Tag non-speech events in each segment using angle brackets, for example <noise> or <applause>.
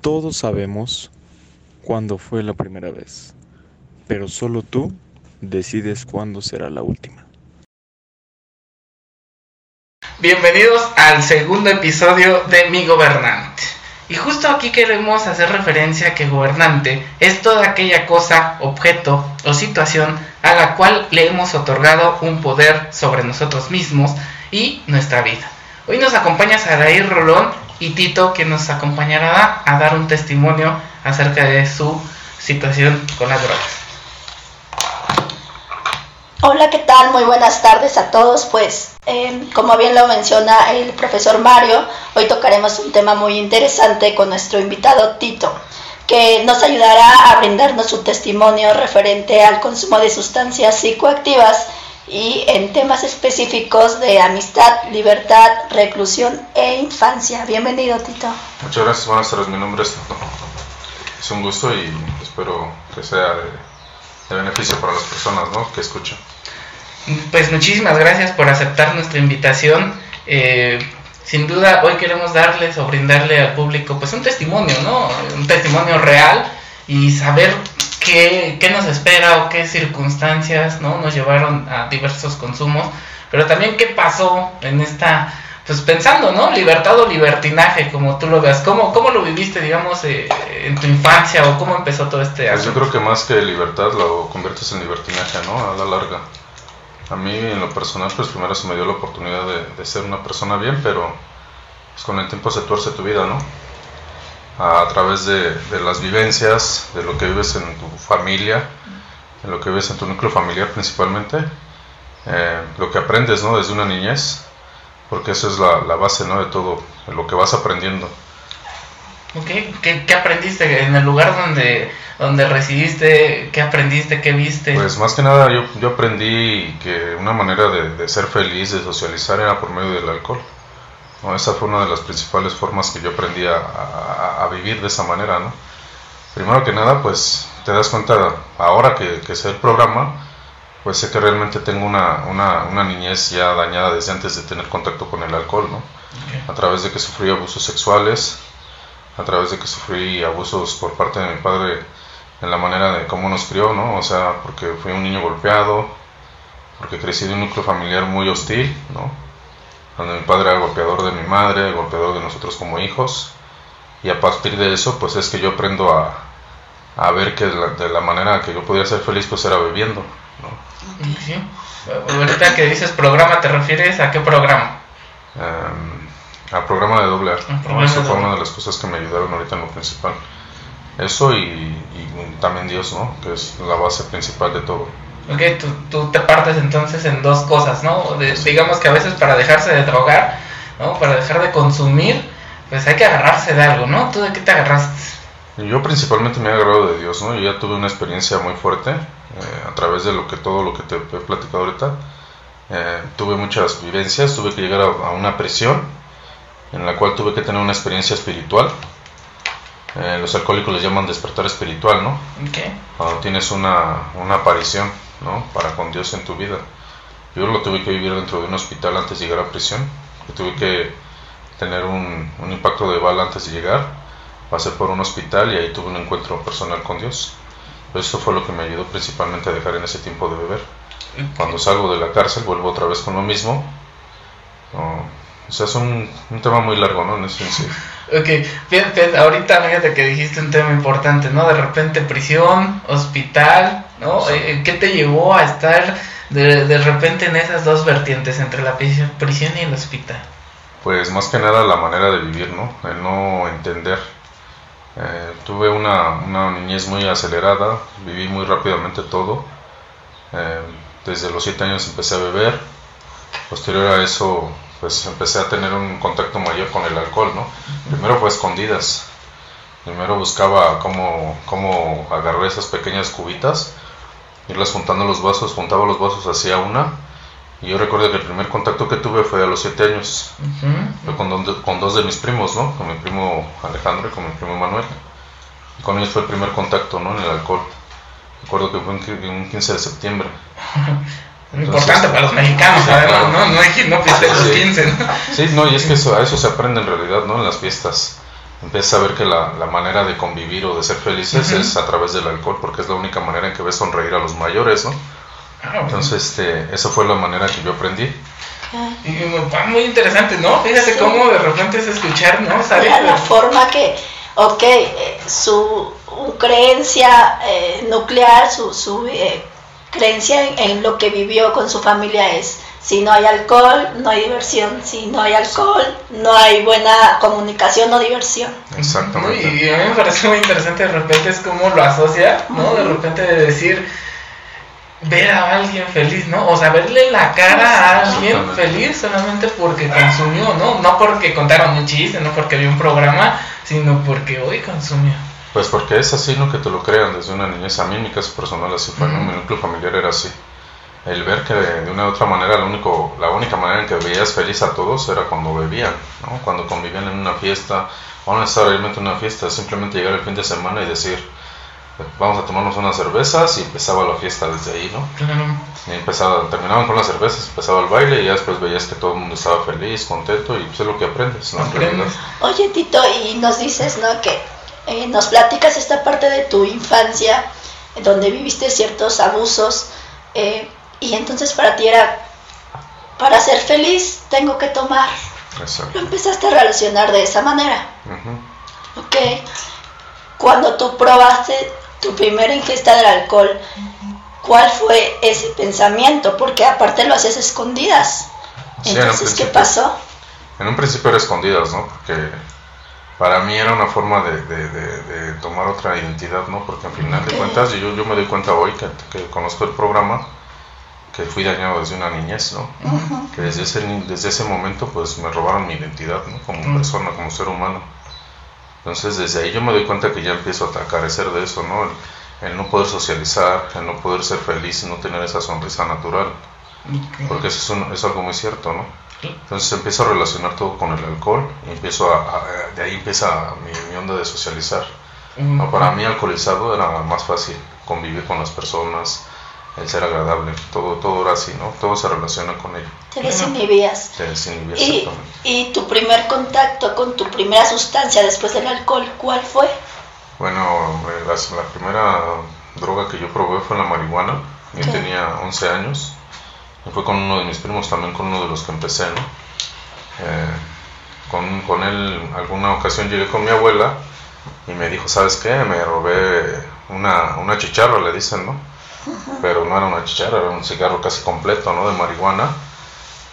Todos sabemos cuándo fue la primera vez, pero solo tú decides cuándo será la última. Bienvenidos al segundo episodio de Mi Gobernante. Y justo aquí queremos hacer referencia a que gobernante es toda aquella cosa, objeto o situación a la cual le hemos otorgado un poder sobre nosotros mismos y nuestra vida. Hoy nos acompaña Saraí Rolón y Tito, que nos acompañará a dar un testimonio acerca de su situación con las drogas. Hola, ¿qué tal? Muy buenas tardes a todos. Pues, eh, como bien lo menciona el profesor Mario, hoy tocaremos un tema muy interesante con nuestro invitado Tito, que nos ayudará a brindarnos su testimonio referente al consumo de sustancias psicoactivas y en temas específicos de amistad, libertad, reclusión e infancia. Bienvenido, Tito. Muchas gracias, buenas tardes. Mi nombre es Tito. Es un gusto y espero que sea de, de beneficio para las personas ¿no? que escuchan. Pues muchísimas gracias por aceptar nuestra invitación. Eh, sin duda, hoy queremos darles o brindarle al público pues un testimonio, ¿no? Un testimonio real y saber qué, qué nos espera o qué circunstancias, ¿no? Nos llevaron a diversos consumos, pero también qué pasó en esta, pues pensando, ¿no? Libertad o libertinaje, como tú lo veas. ¿Cómo, cómo lo viviste, digamos, eh, en tu infancia o cómo empezó todo este Pues yo asunto? creo que más que libertad lo conviertes en libertinaje, ¿no? A la larga. A mí, en lo personal, pues primero se me dio la oportunidad de, de ser una persona bien, pero pues, con el tiempo se tuerce tu vida, ¿no? A, través de, de las vivencias, de lo que vives en tu familia, en lo que vives en tu núcleo familiar principalmente, eh, lo que aprendes, ¿no? Desde una niñez, porque eso es la, la base, ¿no? De todo, de lo que vas aprendiendo. Ok, ¿Qué, qué aprendiste en el lugar donde, donde residiste? ¿Qué aprendiste? ¿Qué viste? Pues más que nada yo, yo aprendí que una manera de, de ser feliz, de socializar era por medio del alcohol. ¿No? Esa fue una de las principales formas que yo aprendí a, a- a vivir de esa manera. ¿no? Primero que nada, pues te das cuenta, ahora que, que sé el programa, pues sé que realmente tengo una, una, una niñez ya dañada desde antes de tener contacto con el alcohol, ¿no? a través de que sufrí abusos sexuales, a través de que sufrí abusos por parte de mi padre en la manera de cómo nos crió, ¿no? O sea, porque fui un niño golpeado, porque crecí de un núcleo familiar muy hostil, ¿no? Donde mi padre era golpeador de mi madre, golpeador de nosotros como hijos, y a partir de eso, pues es que yo aprendo a, a ver que de la, de la manera que yo podía ser feliz, pues era bebiendo, ¿no? Sí. Ahorita que dices programa, ¿te refieres a qué programa? Al programa de doble A. Eso de fue una de las cosas que me ayudaron ahorita en lo principal. Eso y, y también Dios, ¿no? Que es la base principal de todo. Ok, tú, tú te partes entonces en dos cosas, ¿no? De- digamos que a veces para dejarse de drogar, ¿no? Para dejar de consumir, pues hay que agarrarse de algo, ¿no? ¿Tú de qué te agarraste? Yo principalmente me he agarrado de Dios, ¿no? Yo ya tuve una experiencia muy fuerte eh, a través de lo que todo lo que te he platicado ahorita. Eh, tuve muchas vivencias, tuve que llegar a, a una prisión en la cual tuve que tener una experiencia espiritual. Eh, los alcohólicos les llaman despertar espiritual, ¿no? Ok. cuando tienes una, una aparición ¿no? para con Dios en tu vida. Yo lo tuve que vivir dentro de un hospital antes de llegar a prisión. Yo tuve que tener un, un impacto de bala antes de llegar. Pasé por un hospital y ahí tuve un encuentro personal con Dios. Eso fue lo que me ayudó principalmente a dejar en ese tiempo de beber. Cuando salgo de la cárcel vuelvo otra vez con lo mismo. No, o sea, es un, un tema muy largo, ¿no? En eso en sí. Ok, fíjate, ahorita fíjate que dijiste un tema importante, ¿no? De repente prisión, hospital, ¿no? Sí. Eh, ¿Qué te llevó a estar de, de repente en esas dos vertientes, entre la prisión, y el hospital? Pues más que nada la manera de vivir, ¿no? El no entender. Eh, tuve una, una niñez muy acelerada, viví muy rápidamente todo. Eh, desde los 7 años empecé a beber. Posterior a eso, pues empecé a tener un contacto mayor con el alcohol, ¿no? Primero fue escondidas. Primero buscaba cómo, cómo agarrar esas pequeñas cubitas, irlas juntando los vasos, juntaba los vasos hacia una. Y yo recuerdo que el primer contacto que tuve fue a los 7 años. Fue con, dos de mis primos, ¿no? Con mi primo Alejandro y con mi primo Manuel. Y con ellos fue el primer contacto, ¿no? En el alcohol. Recuerdo que fue un qui- un 15 de septiembre. <laughs> Importante para los mexicanos, Sí, además, claro. ¿no? No hay que no piste los Sí. 15, ¿no? Sí, no, y es que eso, a eso se aprende en realidad, ¿no? En las fiestas. Empiezas a ver que la, la manera de convivir o de ser felices Ujú. es a través del alcohol, porque es la única manera en que ves sonreír a los mayores, ¿no? Ah, bueno. Entonces, este, esa fue la manera que yo aprendí. Ah, Y va muy interesante, ¿no? Fíjate Sí. cómo de repente es escuchar, ¿no? Sale la, forma que, ok, eh, su creencia eh, nuclear, su, su eh, creencia en, en lo que vivió con su familia es, si no hay alcohol, no hay diversión, si no hay alcohol, no hay buena comunicación o diversión. Exactamente. Y a mí me parece muy interesante de repente es como lo asocia, ¿no? De repente de decir ver a alguien feliz, ¿no? O sea, verle la cara a alguien feliz solamente porque consumió, ¿no? No porque contaron un chiste, no porque vio un programa, sino porque hoy consumió. Pues porque es así, ¿no? Que te lo crean desde una niñez. A mí en mi caso personal así fue, ¿no? Mi núcleo familiar era así. El ver que de, una u otra manera, lo único, la única manera en que veías feliz a todos era cuando bebían, ¿no? Cuando convivían en una fiesta, o no necesariamente una fiesta, simplemente llegar el fin de semana y decir, vamos a tomarnos unas cervezas y empezaba la fiesta desde ahí, ¿no? Claro. Y empezaba, terminaban con las cervezas, empezaba el baile y ya después veías que todo el mundo estaba feliz, contento y pues es lo que aprendes, ¿no? En Aprendes. Oye Tito, y nos dices, ¿no? Que eh, nos platicas esta parte de tu infancia, donde viviste ciertos abusos, eh, y entonces para ti era, para ser feliz tengo que tomar. Exacto. Lo empezaste a relacionar de esa manera, Ujú. ¿ok? Cuando tú probaste tu primera ingesta del alcohol, ¿cuál fue ese pensamiento? Porque aparte lo hacías escondidas. Sí, en Entonces, ¿qué principio. pasó? En un principio era escondidas, ¿no? Porque para mí era una forma de, de- de- de tomar otra identidad, ¿no? Porque al final Ok. de cuentas, yo, yo me doy cuenta hoy que, que conozco el programa, que fui dañado desde una niñez, ¿no? Que desde ese, desde ese momento, pues me robaron mi identidad, ¿no? Como Mm. persona, como ser humano. Entonces, desde ahí yo me doy cuenta que ya empiezo a carecer de eso, ¿no? El, el no poder socializar, el no poder ser feliz, no tener esa sonrisa natural. Porque eso es, un- es algo muy cierto, ¿no? Entonces empiezo a relacionar todo con el alcohol y empiezo a, a- de ahí empieza mi, mi onda de socializar. No, para mí alcoholizado era más fácil convivir con las personas, el ser agradable, todo, todo era así, ¿no? Todo se relaciona con ello. Te desinhibías. Te desinhibía Y, exactamente. y tu primer contacto con tu primera sustancia después del alcohol, ¿cuál fue? Bueno, las- la, primera droga que yo probé fue la marihuana. Yo tenía 11 años. Y fue con uno de mis primos, también con uno de los que empecé, ¿no? Eh, con, con él, alguna ocasión llegué con mi abuela y me dijo, ¿sabes qué? Me robé una, una chicharra, le dicen, ¿no? Pero no era una chicharra, era un cigarro casi completo, ¿no? De marihuana.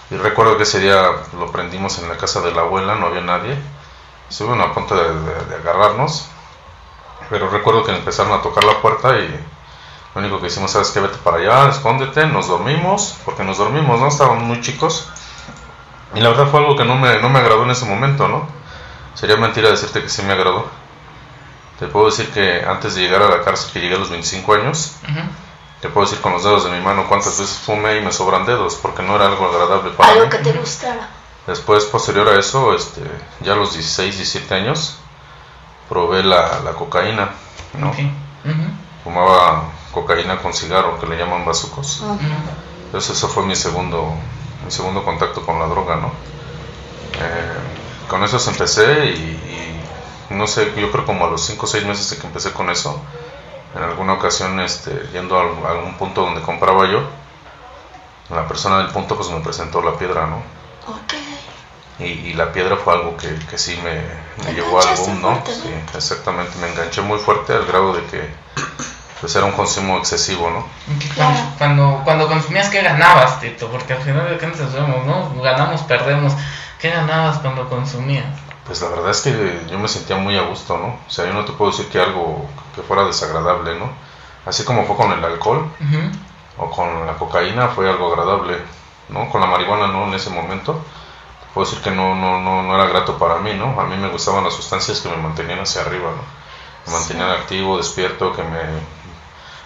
Y recuerdo que ese día lo prendimos en la casa de la abuela, no había nadie. Estuvieron a punto de, agarrarnos. Pero recuerdo que empezaron a tocar la puerta y lo único que hicimos, ¿sabes qué? Vete para allá, escóndete, nos dormimos, porque nos dormimos, ¿no? Estábamos muy chicos. Y la verdad fue algo que no me, no me agradó en ese momento, ¿no? Sería mentira decirte que sí me agradó. Te puedo decir que antes de llegar a la cárcel, que llegué a los 25 años, Ujú. Te puedo decir con los dedos de mi mano cuántas veces fumé y me sobran dedos, porque no era algo agradable para Algo mí. que te gustara. Después, posterior a eso, este, ya a los 16, 17 años, probé la, la cocaína, ¿no? Ok. Ujú. Fumaba cocaína con cigarro, que le llaman bazucos. Ujú. Entonces, eso fue mi segundo, mi segundo contacto con la droga, ¿no? Eh, con eso empecé y, y no sé, yo creo como a los 5 o 6 meses de que empecé con eso, en alguna ocasión, este, yendo a algún- punto donde compraba yo, la persona del punto pues me presentó la piedra, ¿no? Ok. Y, y la piedra fue algo que, que sí me, me llevó al boom, ¿no? fuerte, ¿no? Sí, exactamente, me enganché muy fuerte al grado de que pues era un consumo excesivo, ¿no? Claro. Cuando, cuando, consumías, ¿qué ganabas, Tito? Porque al final de cuentas vemos, ¿no? Ganamos, perdemos. ¿Qué ganabas cuando consumías? Pues la verdad es que yo me sentía muy a gusto, ¿no? O sea, yo no te puedo decir que algo que fuera desagradable, ¿no? Así como fue con el alcohol o con la cocaína, fue algo agradable, ¿no? Con la marihuana no en ese momento. Te puedo decir que no, no, no, no era grato para mí, ¿no? A mí me gustaban las sustancias que me mantenían hacia arriba, ¿no? Me mantenían activo, despierto, que me,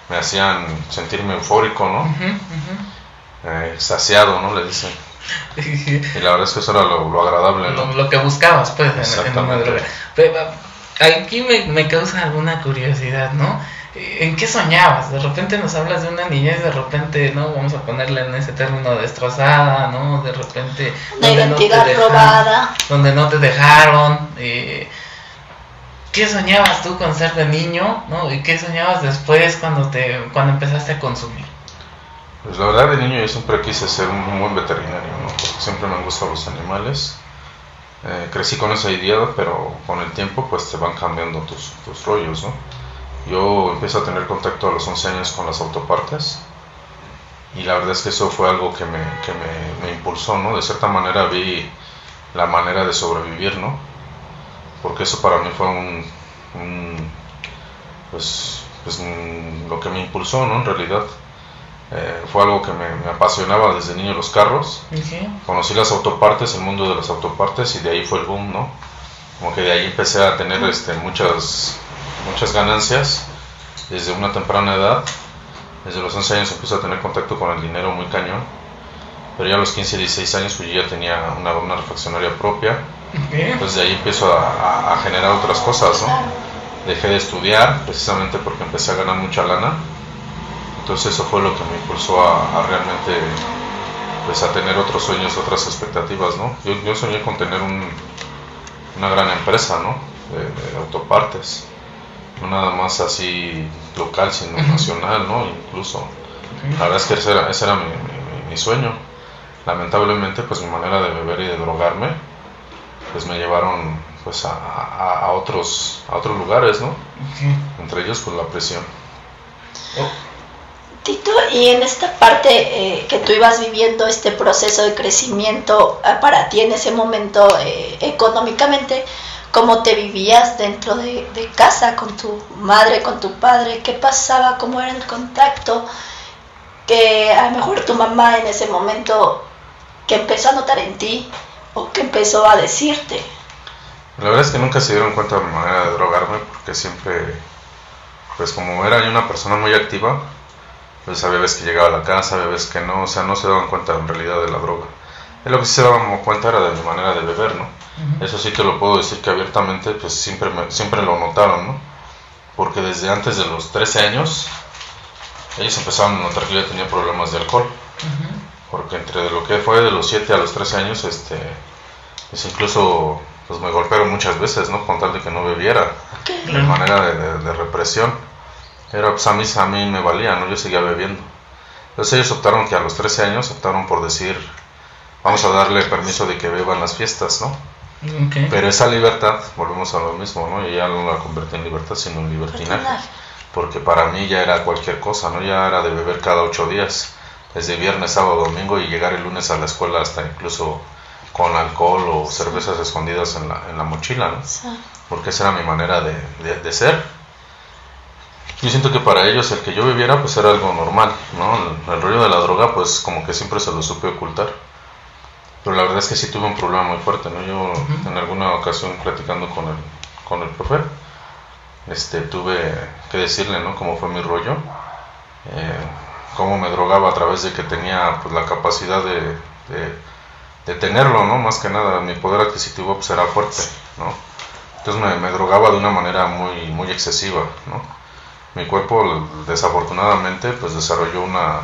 me hacían sentirme eufórico, ¿no? Eh, saciado, ¿no? Le dicen. <laughs> Y la verdad es que eso era lo, lo agradable, ¿no? lo, lo que buscabas, pues, en- en, una droga. Pero, aquí me, me causa alguna curiosidad, ¿no? ¿En qué soñabas? De repente nos hablas de una niñez, de repente, ¿no? Vamos a ponerle en ese término destrozada, ¿no? De repente... Una donde no te identidad dejaron- robada. Donde no te dejaron. eh, ¿qué soñabas tú con ser de niño? ¿no? ¿Y qué soñabas después cuando, te, cuando empezaste a consumir? Pues la verdad de niño yo siempre quise ser un, buen veterinario, ¿no? Porque siempre me han gustado los animales. Eh, crecí con esa idea, pero con el tiempo pues te van cambiando tus, tus rollos, ¿no? Yo empiezo a tener contacto a los 11 años con las autopartes y la verdad es que eso fue algo que me, que me, me impulsó, ¿no? De cierta manera vi la manera de sobrevivir, ¿no? Porque eso para mí fue un, pues, pues lo que me impulsó, ¿no? En realidad eh, fue algo que me, apasionaba desde niño los carros. Conocí las autopartes, el mundo de las autopartes y de ahí fue el boom, ¿no? Como que de ahí empecé a tener este, muchas, muchas ganancias desde una temprana edad. Desde los 11 años empecé a tener contacto con el dinero muy cañón. Pero ya a los 15, 16 años pues ya tenía una, una refaccionaria propia. Entonces de ahí empiezo a, a, generar otras cosas, ¿no? Dejé de estudiar precisamente porque empecé a ganar mucha lana entonces eso fue lo que me impulsó a, realmente pues a tener otros sueños, otras expectativas, ¿no? Yo, yo soñé con tener un, una gran empresa, ¿no? De, autopartes, no nada más así local, sino nacional, ¿no? Incluso. La verdad es que ese era, ese era mi, mi, sueño. Lamentablemente, pues mi manera de beber y de drogarme, pues me llevaron pues a, a, otros a otros lugares, ¿no? Entre ellos, pues la presión. Oh. Tito, y en esta parte eh, que tú ibas viviendo este proceso de crecimiento eh, para ti en ese momento eh, económicamente, ¿cómo te vivías dentro de, casa con tu madre, con tu padre? ¿Qué pasaba? ¿Cómo era el contacto? Que a lo mejor tu mamá en ese momento que empezó a notar en ti o que empezó a decirte. La verdad es que nunca se dieron cuenta de mi manera de drogarme porque siempre, pues como era una persona muy activa, pues había veces que llegaba a la casa, había veces que no, o sea, no se daban cuenta en realidad de la droga. Es lo que sí se daban cuenta era de mi manera de beber, ¿no? Eso sí que lo puedo decir que abiertamente, pues siempre, siempre lo notaron, ¿no? Porque desde antes de los 13 años, ellos empezaron a notar que yo tenía problemas de alcohol. Porque entre lo que fue de los 7 a los 13 años, este, pues incluso pues me golpearon muchas veces, ¿no? Con tal de que no bebiera, de manera de represión. Pero pues a mí, a mí me valía, ¿no? Yo seguía bebiendo. Entonces ellos optaron que a los 13 años optaron por decir, vamos a darle permiso de que beban las fiestas, ¿no? Pero esa libertad, volvemos a lo mismo, ¿no? Yo ya no la convertí en libertad, sino en libertinaje. Porque para mí ya era cualquier cosa, ¿no? Ya era de beber cada ocho días, desde viernes, sábado, domingo y llegar el lunes a la escuela hasta incluso con alcohol o cervezas escondidas en la, en la mochila, ¿no? Porque esa era mi manera de, de ser yo siento que para ellos el que yo viviera pues era algo normal, ¿no? El, rollo de la droga pues como que siempre se lo supe ocultar. Pero la verdad es que sí tuve un problema muy fuerte, ¿no? Yo en alguna ocasión platicando con el, con el profe, este, tuve que decirle, ¿no? Cómo fue mi rollo, eh, cómo me drogaba a través de que tenía pues la capacidad de, de, tenerlo, ¿no? Más que nada, mi poder adquisitivo pues era fuerte, ¿no? Entonces me, me drogaba de una manera muy, muy excesiva, ¿no? Mi cuerpo desafortunadamente pues desarrolló una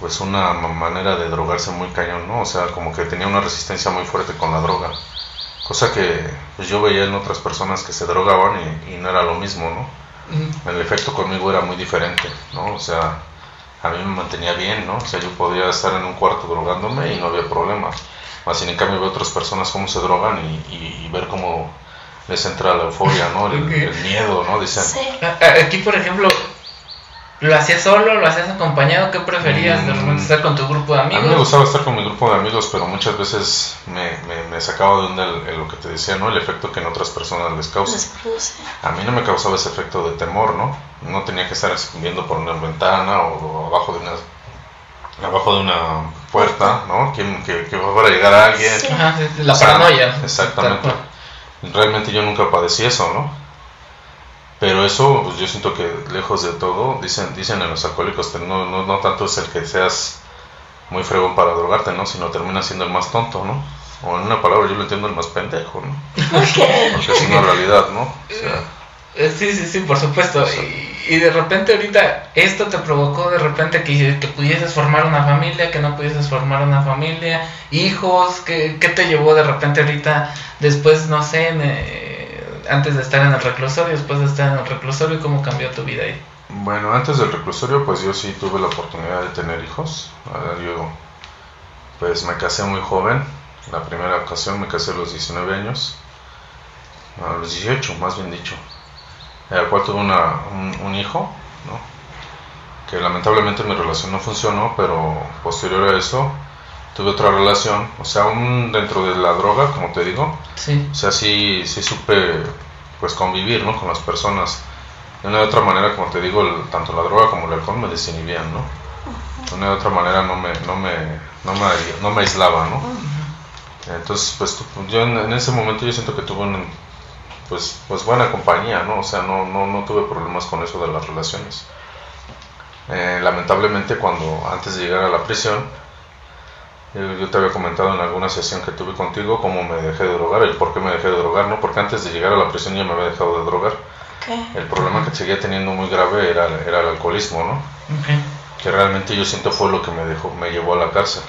pues una manera de drogarse muy cañón, ¿no? O sea, como que tenía una resistencia muy fuerte con la droga. Cosa que pues, yo veía en otras personas que se drogaban y, no era lo mismo, ¿no? El efecto conmigo era muy diferente, ¿no? O sea, a mí me mantenía bien, ¿no? O sea, yo podía estar en un cuarto drogándome y no había problema. Más sin en cambio veo otras personas cómo se drogan y ver cómo les entra la euforia, ¿no? El, <laughs> miedo, ¿no? Dicen. <laughs> Aquí, por ejemplo, ¿lo hacías solo? ¿Lo hacías acompañado? ¿Qué preferías? ¿De repente estar con tu grupo de amigos? A mí me gustaba estar con mi grupo de amigos, pero muchas veces me, me, sacaba de onda lo que te decía, ¿no? El efecto que en otras personas les causa. A mí no me causaba ese efecto de temor, ¿no? No tenía que estar viendo por una ventana o, abajo de una abajo de una puerta, ¿no? Que, que, va a llegar a alguien. la paranoia. Exactamente realmente yo nunca padecí eso, ¿no? Pero eso, pues yo siento que lejos de todo, dicen, dicen en los alcohólicos que no, no, no tanto es el que seas muy fregón para drogarte, ¿no? Sino termina siendo el más tonto, ¿no? O en una palabra yo lo entiendo el más pendejo, ¿no? <laughs> Porque es una realidad, ¿no? O sea, sí, sí, sí, por supuesto. Y, y, de repente ahorita esto te provocó de repente que, que, pudieses formar una familia, que no pudieses formar una familia, hijos, ¿qué, qué te llevó de repente ahorita después, no sé, antes de estar en el reclusorio, después de estar en el reclusorio, cómo cambió tu vida ahí. Bueno, antes del reclusorio, pues yo sí tuve la oportunidad de tener hijos. Yo, pues me casé muy joven. La primera ocasión me casé a los 19 años, a los 18, más bien dicho. El cual tuve una, un, hijo, ¿no? que lamentablemente mi relación no funcionó, pero posterior a eso tuve otra relación, o sea, aún dentro de la droga, como te digo, sí. o sea, sí, sí supe pues convivir, ¿no? Con las personas de una u otra manera, como te digo, tanto la droga como el alcohol me desinhibían, ¿no? De una u otra manera no me, no me, no me, no me aislaba, ¿no? Entonces, pues yo en, ese momento yo siento que tuve un, pues, pues buena compañía, ¿no? O sea, no, no, no tuve problemas con eso de las relaciones. Eh, lamentablemente cuando antes de llegar a la prisión, yo, te había comentado en alguna sesión que tuve contigo cómo me dejé de drogar, el por qué me dejé de drogar, ¿no? Porque antes de llegar a la prisión ya me había dejado de drogar el problema que seguía teniendo muy grave era, era el alcoholismo, ¿no? Que realmente yo siento fue lo que me dejó, me llevó a la cárcel.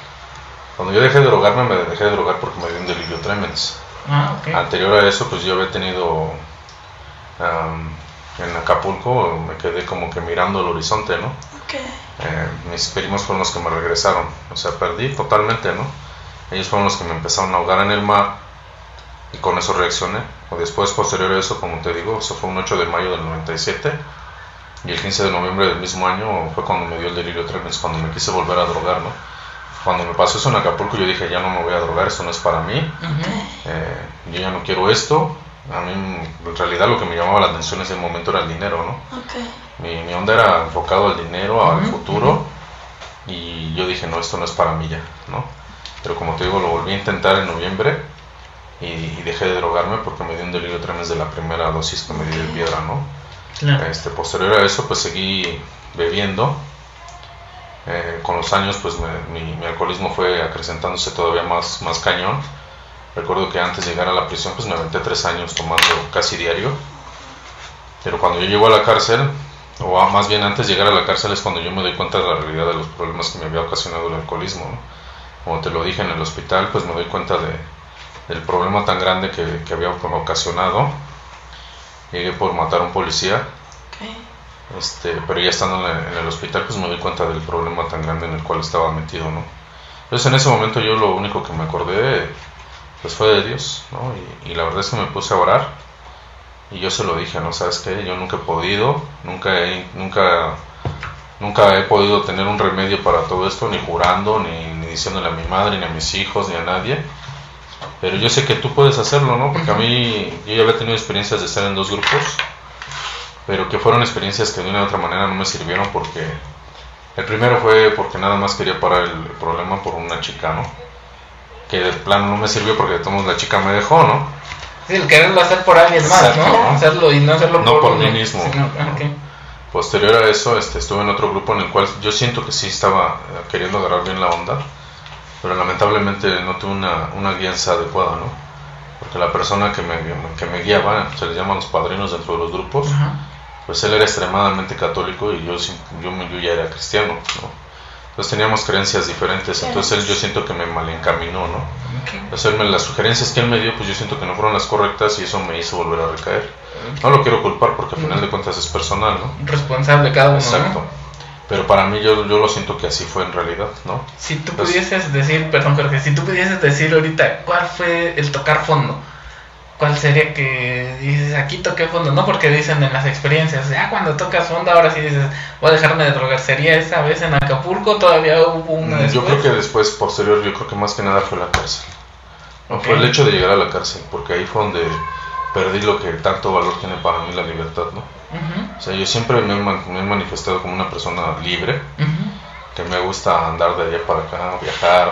Cuando yo dejé de drogarme, me dejé de drogar porque me dio un delirio tremens. Ah, Anterior a eso, pues yo había tenido en Acapulco, me quedé como que mirando el horizonte, ¿no? Eh, mis primos fueron los que me regresaron, o sea, perdí totalmente, ¿no? Ellos fueron los que me empezaron a ahogar en el mar y con eso reaccioné. O después, posterior a eso, como te digo, eso fue un 8 de mayo del 97 y el 15 de noviembre del mismo año fue cuando me dio el delirio tremens, cuando me quise volver a drogar, ¿no? Cuando me pasó eso en Acapulco yo dije, ya no me voy a drogar, esto no es para mí, eh, yo ya no quiero esto. A mí en realidad lo que me llamaba la atención en ese momento era el dinero, ¿no? Mi, mi, onda era enfocado al dinero, al futuro, y yo dije, no, esto no es para mí ya, ¿no? Pero como te digo, lo volví a intentar en noviembre y, dejé de drogarme porque me dio un delirio tremendo de la primera dosis que me dio de piedra, ¿no? Este, posterior a eso, pues seguí bebiendo. Eh, con los años, pues mi, alcoholismo fue acrecentándose todavía más, más cañón. Recuerdo que antes de llegar a la prisión, pues me aventé tres años tomando casi diario. Pero cuando yo llego a la cárcel, o más bien antes de llegar a la cárcel es cuando yo me doy cuenta de la realidad de los problemas que me había ocasionado el alcoholismo. Como te lo dije en el hospital, pues me doy cuenta de, el problema tan grande que, que había ocasionado. Llegué por matar a un policía. Este, pero ya estando en, el hospital, pues me di cuenta del problema tan grande en el cual estaba metido, ¿no? Entonces en ese momento yo lo único que me acordé, pues fue de Dios, ¿no? Y, la verdad es que me puse a orar y yo se lo dije, ¿no? ¿Sabes qué? Yo nunca he podido, nunca he, nunca, nunca he podido tener un remedio para todo esto, ni jurando, ni, ni diciéndole a mi madre, ni a mis hijos, ni a nadie pero yo sé que tú puedes hacerlo, ¿no? Porque a mí, yo ya había tenido experiencias de estar en dos grupos, pero que fueron experiencias que de una u otra manera no me sirvieron porque el primero fue porque nada más quería parar el problema por una chica, ¿no? Que de plano no me sirvió porque de todos la chica me dejó, ¿no? Sí, el quererlo hacer por alguien más, ¿no? Hacerlo y no hacerlo no por, mí mismo. Posterior a eso, este, estuve en otro grupo en el cual yo siento que sí estaba queriendo agarrar bien la onda pero lamentablemente no tuve una, una guianza adecuada, ¿no? Porque la persona que me, que me guiaba, se les llaman los padrinos dentro de los grupos, pues él era extremadamente católico y yo, yo, yo ya era cristiano, ¿no? Entonces teníamos creencias diferentes, entonces él yo siento que me malencaminó, ¿no? Entonces las sugerencias que él me dio, pues yo siento que no fueron las correctas y eso me hizo volver a recaer. No lo quiero culpar porque al final de cuentas es personal, ¿no? Responsable cada uno. Exacto. Pero para mí yo, yo lo siento que así fue en realidad, ¿no? Si tú pudieses decir, perdón Jorge, si tú pudieses decir ahorita cuál fue el tocar fondo, ¿cuál sería que dices, aquí toqué fondo? No porque dicen en las experiencias, ya cuando tocas fondo ahora sí dices, voy a dejarme de drogar. ¿Sería esa vez en Acapulco? ¿Todavía hubo una después? Yo creo que después, posterior, yo creo que más que nada fue la cárcel. No, Fue el hecho de llegar a la cárcel, porque ahí fue donde perdí lo que tanto valor tiene para mí la libertad, ¿no? O sea, yo siempre me he, manifestado como una persona libre, que me gusta andar de allá para acá, viajar.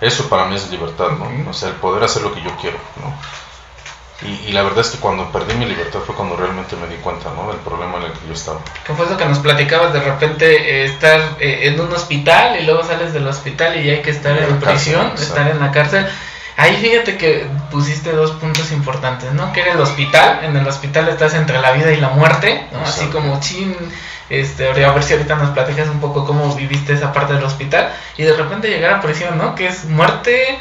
Eso para mí es libertad, ¿no? O sea, el poder hacer lo que yo quiero, ¿no? Y, la verdad es que cuando perdí mi libertad fue cuando realmente me di cuenta, ¿no? Del problema en el que yo estaba. ¿Qué fue eso que nos platicabas de repente eh, estar eh, en un hospital y luego sales del hospital y ya hay que estar en, prisión, estar en la cárcel? Ahí fíjate que pusiste dos puntos importantes, ¿no? Que era el hospital, en el hospital estás entre la vida y la muerte, ¿no? Así como chin, este, a ver si ahorita nos platicas un poco cómo viviste esa parte del hospital y de repente llegar a prisión, ¿no? Que es muerte,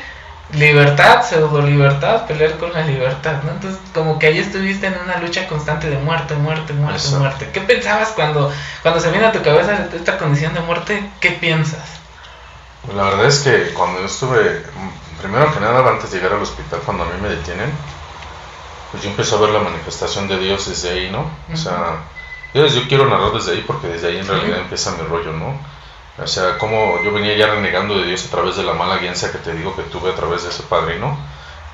libertad, pseudo libertad, pelear con la libertad, ¿no? Entonces, como que ahí estuviste en una lucha constante de muerte, muerte, muerte, Exacto. muerte. ¿Qué pensabas cuando, cuando se viene a tu cabeza esta condición de muerte? ¿Qué piensas? Pues la verdad es que cuando yo estuve, primero que nada, antes de llegar al hospital, cuando a mí me detienen, pues yo empecé a ver la manifestación de Dios desde ahí, ¿no? O sea, yo, yo quiero narrar desde ahí porque desde ahí en realidad empieza mi rollo, ¿no? O sea, como yo venía ya renegando de Dios a través de la mala guianza que te digo que tuve a través de ese padrino,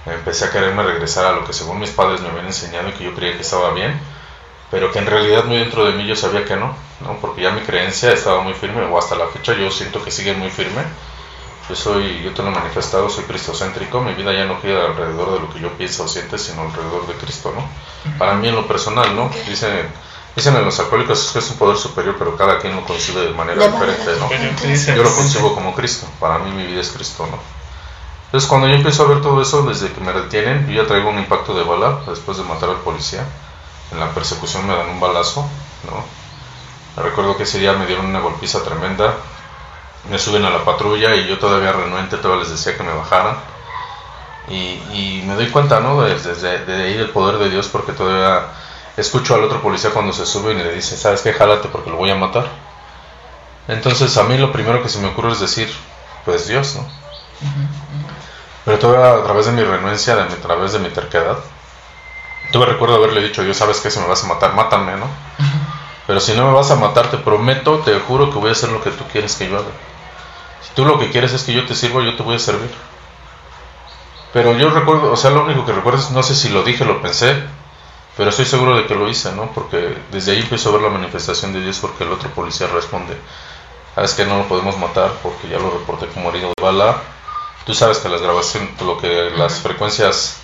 empecé a quererme regresar a lo que según mis padres me habían enseñado y que yo creía que estaba bien, pero que en realidad muy dentro de mí yo sabía que no, ¿no? Porque ya mi creencia estaba muy firme, o hasta la fecha yo siento que sigue muy firme. Yo soy, yo te lo he manifestado, soy cristocéntrico, mi vida ya no gira alrededor de lo que yo pienso o siento, sino alrededor de Cristo, ¿no? Para mí en lo personal, ¿no? Dicen, dicen en los alcohólicos que es un poder superior, pero cada quien lo concibe de manera diferente, ¿no? Yo lo concibo como Cristo, para mí mi vida es Cristo, ¿no? Entonces cuando yo empiezo a ver todo eso, desde que me detienen, yo ya traigo un impacto de bala después de matar al policía. En la persecución me dan un balazo, ¿no? Recuerdo que ese día me dieron una golpiza tremenda, me suben a la patrulla y yo todavía renuente, todavía les decía que me bajaran. Y, y me doy cuenta, ¿no? Desde, desde, desde ahí del poder de Dios, porque todavía escucho al otro policía cuando se sube y le dice, ¿sabes qué? Jálate porque lo voy a matar. Entonces a mí lo primero que se me ocurre es decir, pues Dios, ¿no? Pero todavía a través de mi renuencia, de a través de mi terquedad, todavía recuerdo haberle dicho, Dios, sabes que si me vas a matar, mátame, ¿no? Pero si no me vas a matar, te prometo, te juro que voy a hacer lo que tú quieres que yo haga. Si tú lo que quieres es que yo te sirva, yo te voy a servir. Pero yo recuerdo, o sea, lo único que recuerdo es, no sé si lo dije, lo pensé, pero estoy seguro de que lo hice, ¿no? Porque desde ahí empiezo a ver la manifestación de Dios porque el otro policía responde, sabes que no lo podemos matar porque ya lo reporté como herido de bala. Tú sabes que las grabaciones, lo que las frecuencias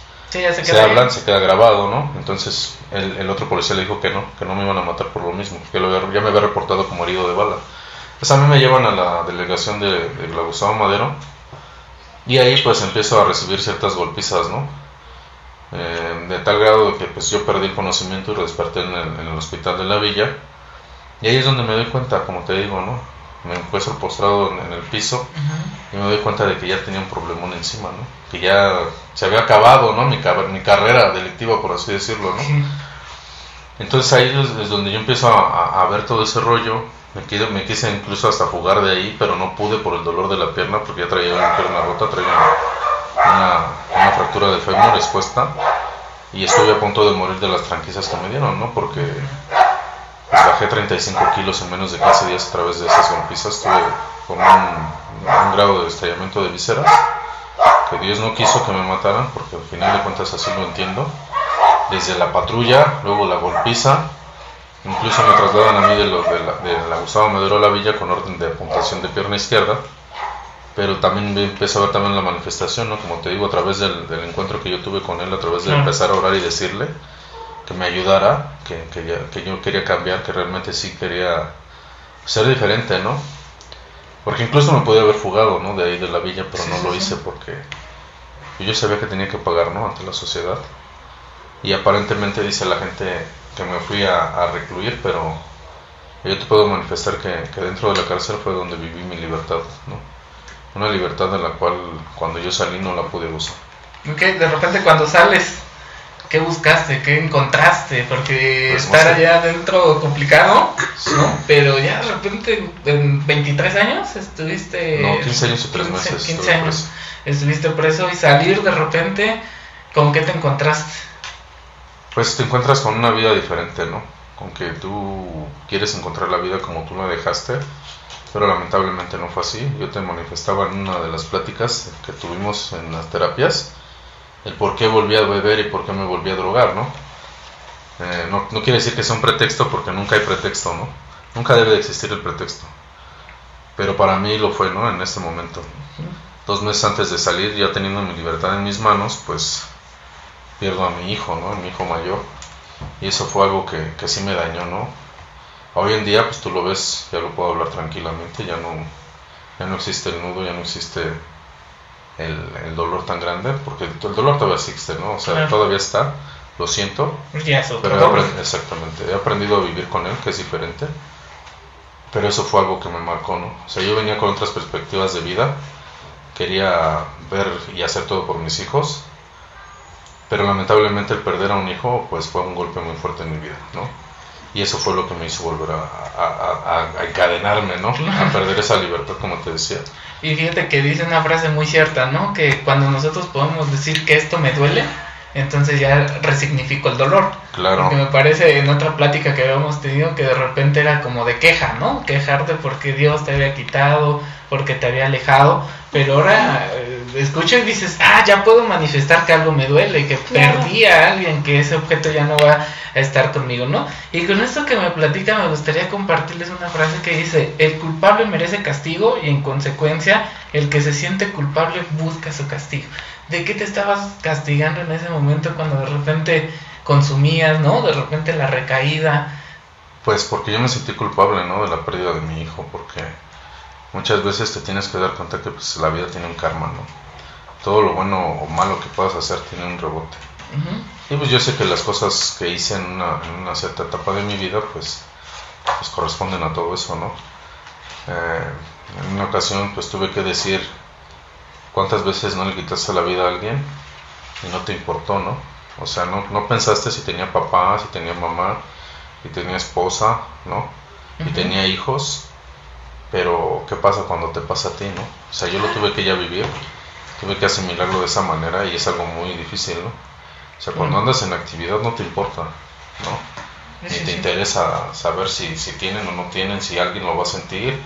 Sí, se hablan, se queda grabado, ¿no? Entonces el, el otro policía le dijo que no, que no me iban a matar por lo mismo, que lo había- ya me había reportado como herido de bala. Pues a mí me llevan a la delegación de, de la Gustavo Madero y ahí pues empiezo a recibir ciertas golpizas, ¿no? Eh, de tal grado que pues yo perdí el conocimiento y lo desperté en el, en el hospital de la villa y ahí es donde me doy cuenta, como te digo, ¿no? Me encuentro postrado en, en el piso y me doy cuenta de que ya tenía un problemón encima, ¿no? Que ya se había acabado, ¿no? Mi, mi carrera delictiva, por así decirlo, ¿no? Sí. Entonces ahí es, es donde yo empiezo a, a- a ver todo ese rollo. Me quise, me quise incluso hasta jugar de ahí, pero no pude por el dolor de la pierna, porque ya traía una pierna rota, traía una, una fractura de fémur expuesta. Y estuve a punto de morir de las tranquilizas que me dieron, ¿no? Porque pues, bajé 35 kilos en menos de 15 días a través de esas golpizas. Tuve con un, grado de estallamiento de vísceras que Dios no quiso que me mataran, porque al final de cuentas así lo entiendo. Desde la patrulla, luego la golpiza, incluso me trasladan a mí de, lo- de la, de la Gustavo Madero a la villa con orden de apuntación de pierna izquierda. Pero también me empiezo a ver también la manifestación, ¿no? Como te digo, a través del, del encuentro que yo tuve con él, a través de empezar a orar y decirle que me ayudara, que, que, ya- que yo quería cambiar, que realmente sí quería ser diferente, ¿no? Porque incluso me podía haber fugado, ¿no? De ahí de la villa, pero Sí, no sí, lo sí. hice porque yo sabía que tenía que pagar, ¿no? Ante la sociedad. Y aparentemente dice la gente que me fui a, a recluir, pero yo te puedo manifestar que, que dentro de la cárcel fue donde viví mi libertad, ¿no? Una libertad de la cual cuando yo salí no la pude usar. Ok, de repente cuando sales, ¿qué buscaste? ¿Qué encontraste? Porque Pues, estar no sé. allá adentro complicado, ¿no? Pero ya de repente, en 23 años estuviste... No, 15 años y 3 15, meses. 15 estuve años. preso. Estuviste preso y salir de repente, ¿con qué te encontraste? Pues te encuentras con una vida diferente, ¿no? Con que tú quieres encontrar la vida como tú la dejaste, pero lamentablemente no fue así. Yo te manifestaba en una de las pláticas que tuvimos en las terapias el por qué volví a beber y por qué me volví a drogar, ¿no? Eh, no, quiere decir que sea un pretexto porque nunca hay pretexto, ¿no? Nunca debe de existir el pretexto. Pero para mí lo fue, ¿no? En este momento. Dos meses antes de salir, ya teniendo mi libertad en mis manos, pues pierdo a mi hijo, ¿no? A mi hijo mayor. Y eso fue algo que, que sí me dañó, ¿no? Hoy en día, pues tú lo ves, ya lo puedo hablar tranquilamente, ya no, ya no existe el nudo, ya no existe el, el dolor tan grande, porque el dolor todavía existe, ¿no? O sea, Claro. todavía está, lo siento, Ya es otro pero he exactamente, he aprendido a vivir con él, que es diferente. Pero eso fue algo que me marcó, ¿no? O sea, yo venía con otras perspectivas de vida quería ver y hacer todo por mis hijos, pero lamentablemente el perder a un hijo pues fue un golpe muy fuerte en mi vida, ¿no? Y eso fue lo que me hizo volver a, encadenarme, ¿no? A perder esa libertad, como te decía. Y fíjate que dice una frase muy cierta, ¿no? Que cuando nosotros podemos decir que esto me duele, entonces ya resignifico el dolor. Claro. Porque me parece en otra plática que habíamos tenido que de repente era como de queja, ¿no? Quejarte porque Dios te había quitado, porque te había alejado, pero ahora eh, escucho y dices, ah, ya puedo manifestar que algo me duele, que perdí a alguien, que ese objeto ya no va a estar conmigo, ¿no? Y con esto que me platica me gustaría compartirles una frase que dice, el culpable merece castigo y en consecuencia el que se siente culpable busca su castigo. ¿De qué te estabas castigando en ese momento cuando de repente consumías, ¿no? De repente la recaída. Pues porque yo me sentí culpable, ¿no? De la pérdida de mi hijo, porque muchas veces te tienes que dar cuenta que pues, la vida tiene un karma, ¿no? Todo lo bueno o malo que puedas hacer tiene un rebote. Y pues yo sé que las cosas que hice en una, en una cierta etapa de mi vida, pues, pues corresponden a todo eso, ¿no? Eh, en una ocasión, pues tuve que decir ¿Cuántas veces no le quitaste la vida a alguien y no te importó, no? O sea, no, no pensaste si tenía papá, si tenía mamá, si tenía esposa, ¿no? Y tenía hijos, pero ¿qué pasa cuando te pasa a ti, no? O sea, yo lo tuve que ya vivir, tuve que asimilarlo de esa manera y es algo muy difícil, ¿no? O sea, cuando andas en actividad no te importa, ¿no? Ni te interesa saber si, si tienen o no tienen, si alguien lo va a sentir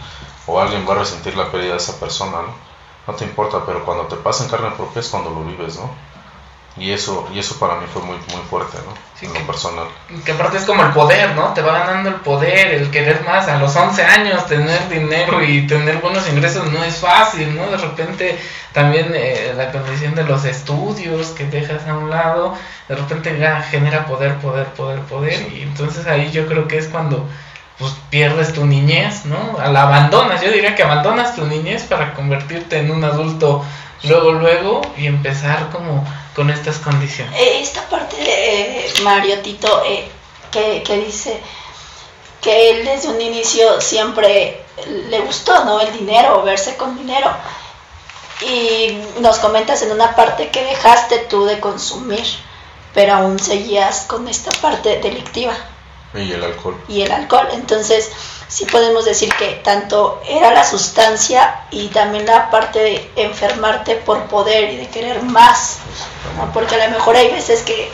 o alguien va a resentir la pérdida de esa persona, ¿no? No te importa, pero cuando te pasa en carne propia es cuando lo vives, ¿no? Y eso, y eso para mí fue muy, muy fuerte, ¿no? en lo personal. Que aparte es como el poder, ¿no? Te va ganando el poder, el querer más. A los 11 años tener dinero y tener buenos ingresos no es fácil, ¿no? De repente también eh, la condición de los estudios que dejas a un lado, de repente ya genera poder, poder, poder, poder. Y entonces ahí yo creo que es cuando pues pierdes tu niñez, ¿no? La abandonas, yo diría que abandonas tu niñez para convertirte en un adulto luego, luego y empezar como con estas condiciones. Eh, esta parte de eh, Mario Tito eh, que, que dice que él desde un inicio siempre le gustó, ¿no? El dinero, verse con dinero. Y nos comentas en una parte que dejaste tú de consumir, pero aún seguías con esta parte delictiva. Y el alcohol. Y el alcohol. Entonces, sí podemos decir que tanto era la sustancia y también la parte de enfermarte por poder y de querer más. Porque a lo mejor hay veces que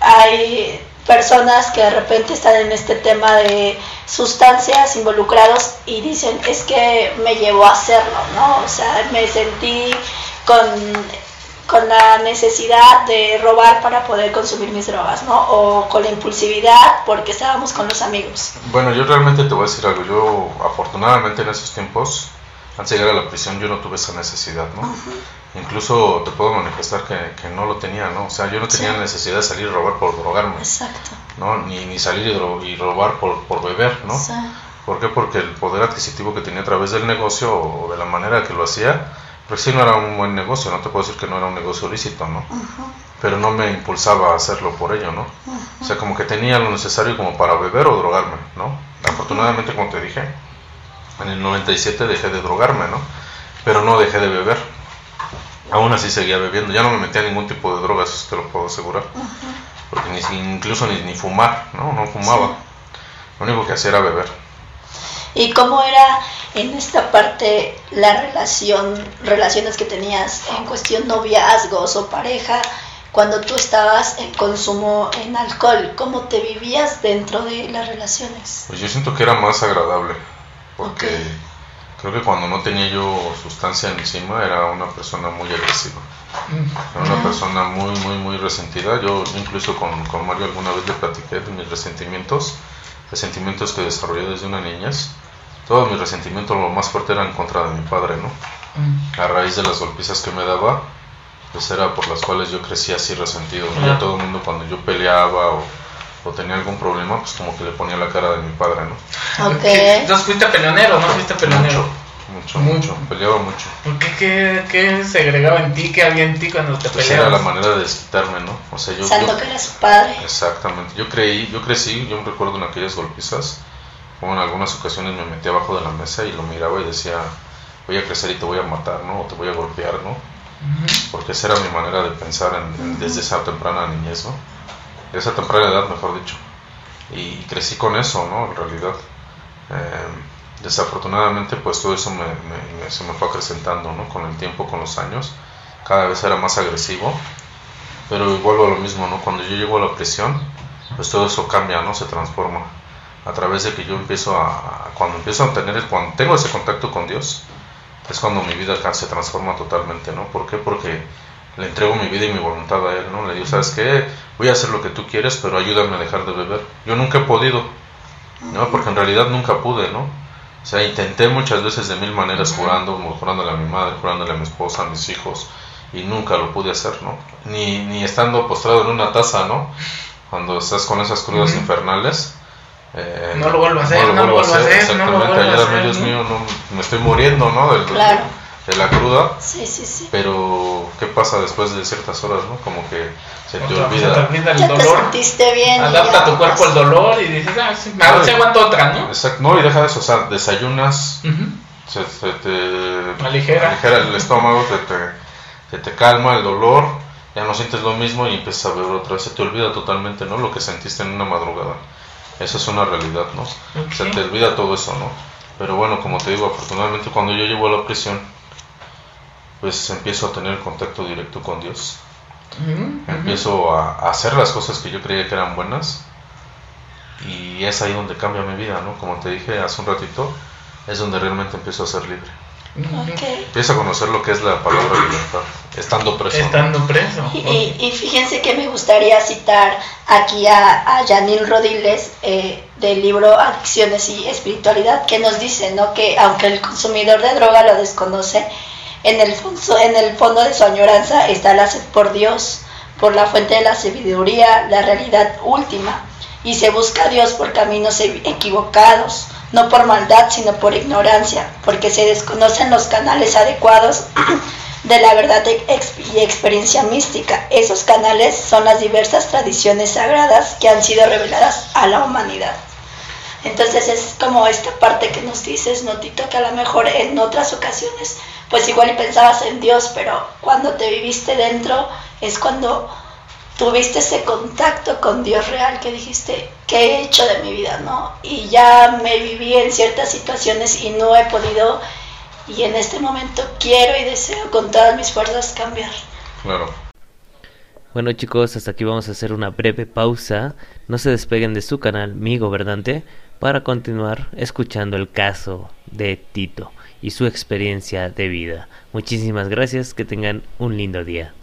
hay personas que de repente están en este tema de sustancias involucrados y dicen, es que me llevó a hacerlo, ¿no? O sea, me sentí con con la necesidad de robar para poder consumir mis drogas, ¿no? O con la impulsividad porque estábamos con los amigos. Bueno, yo realmente te voy a decir algo. Yo, afortunadamente en esos tiempos, antes de llegar a la prisión, yo no tuve esa necesidad, ¿no? Incluso te puedo manifestar que, que, no lo tenía, ¿no? O sea, yo no tenía necesidad de salir y robar por drogarme. Exacto. ¿no? Ni, ni salir y, robar por, por beber, ¿no? ¿Por qué? Porque el poder adquisitivo que tenía a través del negocio o de la manera que lo hacía, pues sí, no era un buen negocio, no te puedo decir que no era un negocio lícito, ¿no? Pero no me impulsaba a hacerlo por ello, ¿no? O sea, como que tenía lo necesario como para beber o drogarme, ¿no? Afortunadamente, como te dije, en el 97 dejé de drogarme, ¿no? Pero no dejé de beber. Aún así seguía bebiendo. Ya no me metía ningún tipo de drogas, te lo puedo asegurar. Porque ni, incluso ni, ni fumar, ¿no? No fumaba. Lo único que hacía era beber. ¿Y cómo era en esta parte la relación, relaciones que tenías en cuestión noviazgos o pareja cuando tú estabas en consumo en alcohol? ¿Cómo te vivías dentro de las relaciones? Pues yo siento que era más agradable, porque creo que cuando no tenía yo sustancia encima era una persona muy agresiva. Era una persona muy, muy, muy resentida. Yo incluso con, con Mario alguna vez le platiqué de mis resentimientos, resentimientos que desarrollé desde una niñez todo mi resentimiento lo más fuerte era en contra de mi padre, ¿no? Mm. A raíz de las golpizas que me daba, pues era por las cuales yo crecía así resentido. ¿no? Todo el mundo cuando yo peleaba o, tenía algún problema, pues como que le ponía la cara de mi padre, ¿no? Ok. Entonces fuiste peleonero, ¿no? Fuiste peleonero. Mucho, mucho, peleaba mucho. ¿Por qué? ¿Qué, qué segregaba en ti? ¿Qué había en ti cuando te pues peleabas? Era la manera de desquitarme, ¿no? O sea, yo... Santo que era su padre. Exactamente. Yo creí, yo crecí, yo me recuerdo en aquellas golpizas, como en algunas ocasiones me metía abajo de la mesa y lo miraba y decía, voy a crecer y te voy a matar, ¿no? O te voy a golpear, ¿no? Porque esa era mi manera de pensar desde esa temprana niñez, ¿no? Esa temprana edad, mejor dicho. Y, crecí con eso, ¿no? En realidad. Eh, desafortunadamente, pues todo eso me, se me fue acrecentando, ¿no? Con el tiempo, con los años. Cada vez era más agresivo. Pero vuelvo a lo mismo, ¿no? Cuando yo llego a la prisión, pues todo eso cambia, ¿no? Se transforma. A través de que yo empiezo a, cuando empiezo a tener, cuando tengo ese contacto con Dios, es cuando mi vida se transforma totalmente, ¿no? ¿Por qué? Porque le entrego mi vida y mi voluntad a Él, ¿no? Le digo, ¿sabes qué? Voy a hacer lo que tú quieres, pero ayúdame a dejar de beber. Yo nunca he podido, ¿no? Porque en realidad nunca pude, ¿no? O sea, intenté muchas veces de mil maneras jurando, jurándole a mi madre, jurándole a mi esposa, a mis hijos, y nunca lo pude hacer, ¿no? Ni, ni estando postrado en una taza, ¿no? Cuando estás con esas crudas infernales, eh, no lo vuelvo a hacer, no, lo vuelvo a hacer, exactamente, ayúdame Dios mío, no, me estoy muriendo, ¿no? de la cruda. Sí, sí, sí. Pero, ¿qué pasa después de ciertas horas, no? Como que se te olvida. Se te olvida el ya dolor. Te sentiste bien. Adapta tu cuerpo al dolor y dices, ah, sí, no, se aguanta otra, ¿no? Exacto, no, y deja eso, o sea, desayunas, se, te aligera. aligera el estómago, se te, se te calma el dolor, ya no sientes lo mismo y empiezas a beber otra vez, se te olvida totalmente, ¿no? Lo que sentiste en una madrugada. Esa es una realidad, ¿no? Se te olvida todo eso, ¿no? Pero bueno, como te digo, afortunadamente cuando yo llego a la prisión, pues empiezo a tener contacto directo con Dios. Empiezo a, hacer las cosas que yo creía que eran buenas. Y es ahí donde cambia mi vida, ¿no? Como te dije hace un ratito, es donde realmente empiezo a ser libre. Empieza a conocer lo que es la palabra libertad, estando preso. Estando preso. Y, fíjense que me gustaría citar aquí a, a Janine Rodiles eh, del libro Adicciones y Espiritualidad, que nos dice ¿no? que aunque el consumidor de droga lo desconoce, en el, fondo, en el fondo de su añoranza está la sed por Dios, por la fuente de la sabiduría, la realidad última, y se busca a Dios por caminos equivocados no por maldad, sino por ignorancia, porque se desconocen los canales adecuados <clears throat> de la verdad y experiencia mística. Esos canales son las diversas tradiciones sagradas que han sido reveladas a la humanidad. Entonces es como esta parte que nos dices, Notito, que a lo mejor en otras ocasiones, pues igual pensabas en Dios, pero cuando te viviste dentro es cuando tuviste ese contacto con Dios real que dijiste, ¿qué he hecho de mi vida? ¿no? Y ya me viví en ciertas situaciones y no he podido, y en este momento quiero y deseo con todas mis fuerzas cambiar. Claro. Bueno chicos, hasta aquí vamos a hacer una breve pausa. No se despeguen de su canal, mi gobernante, para continuar escuchando el caso de Tito y su experiencia de vida. Muchísimas gracias, que tengan un lindo día.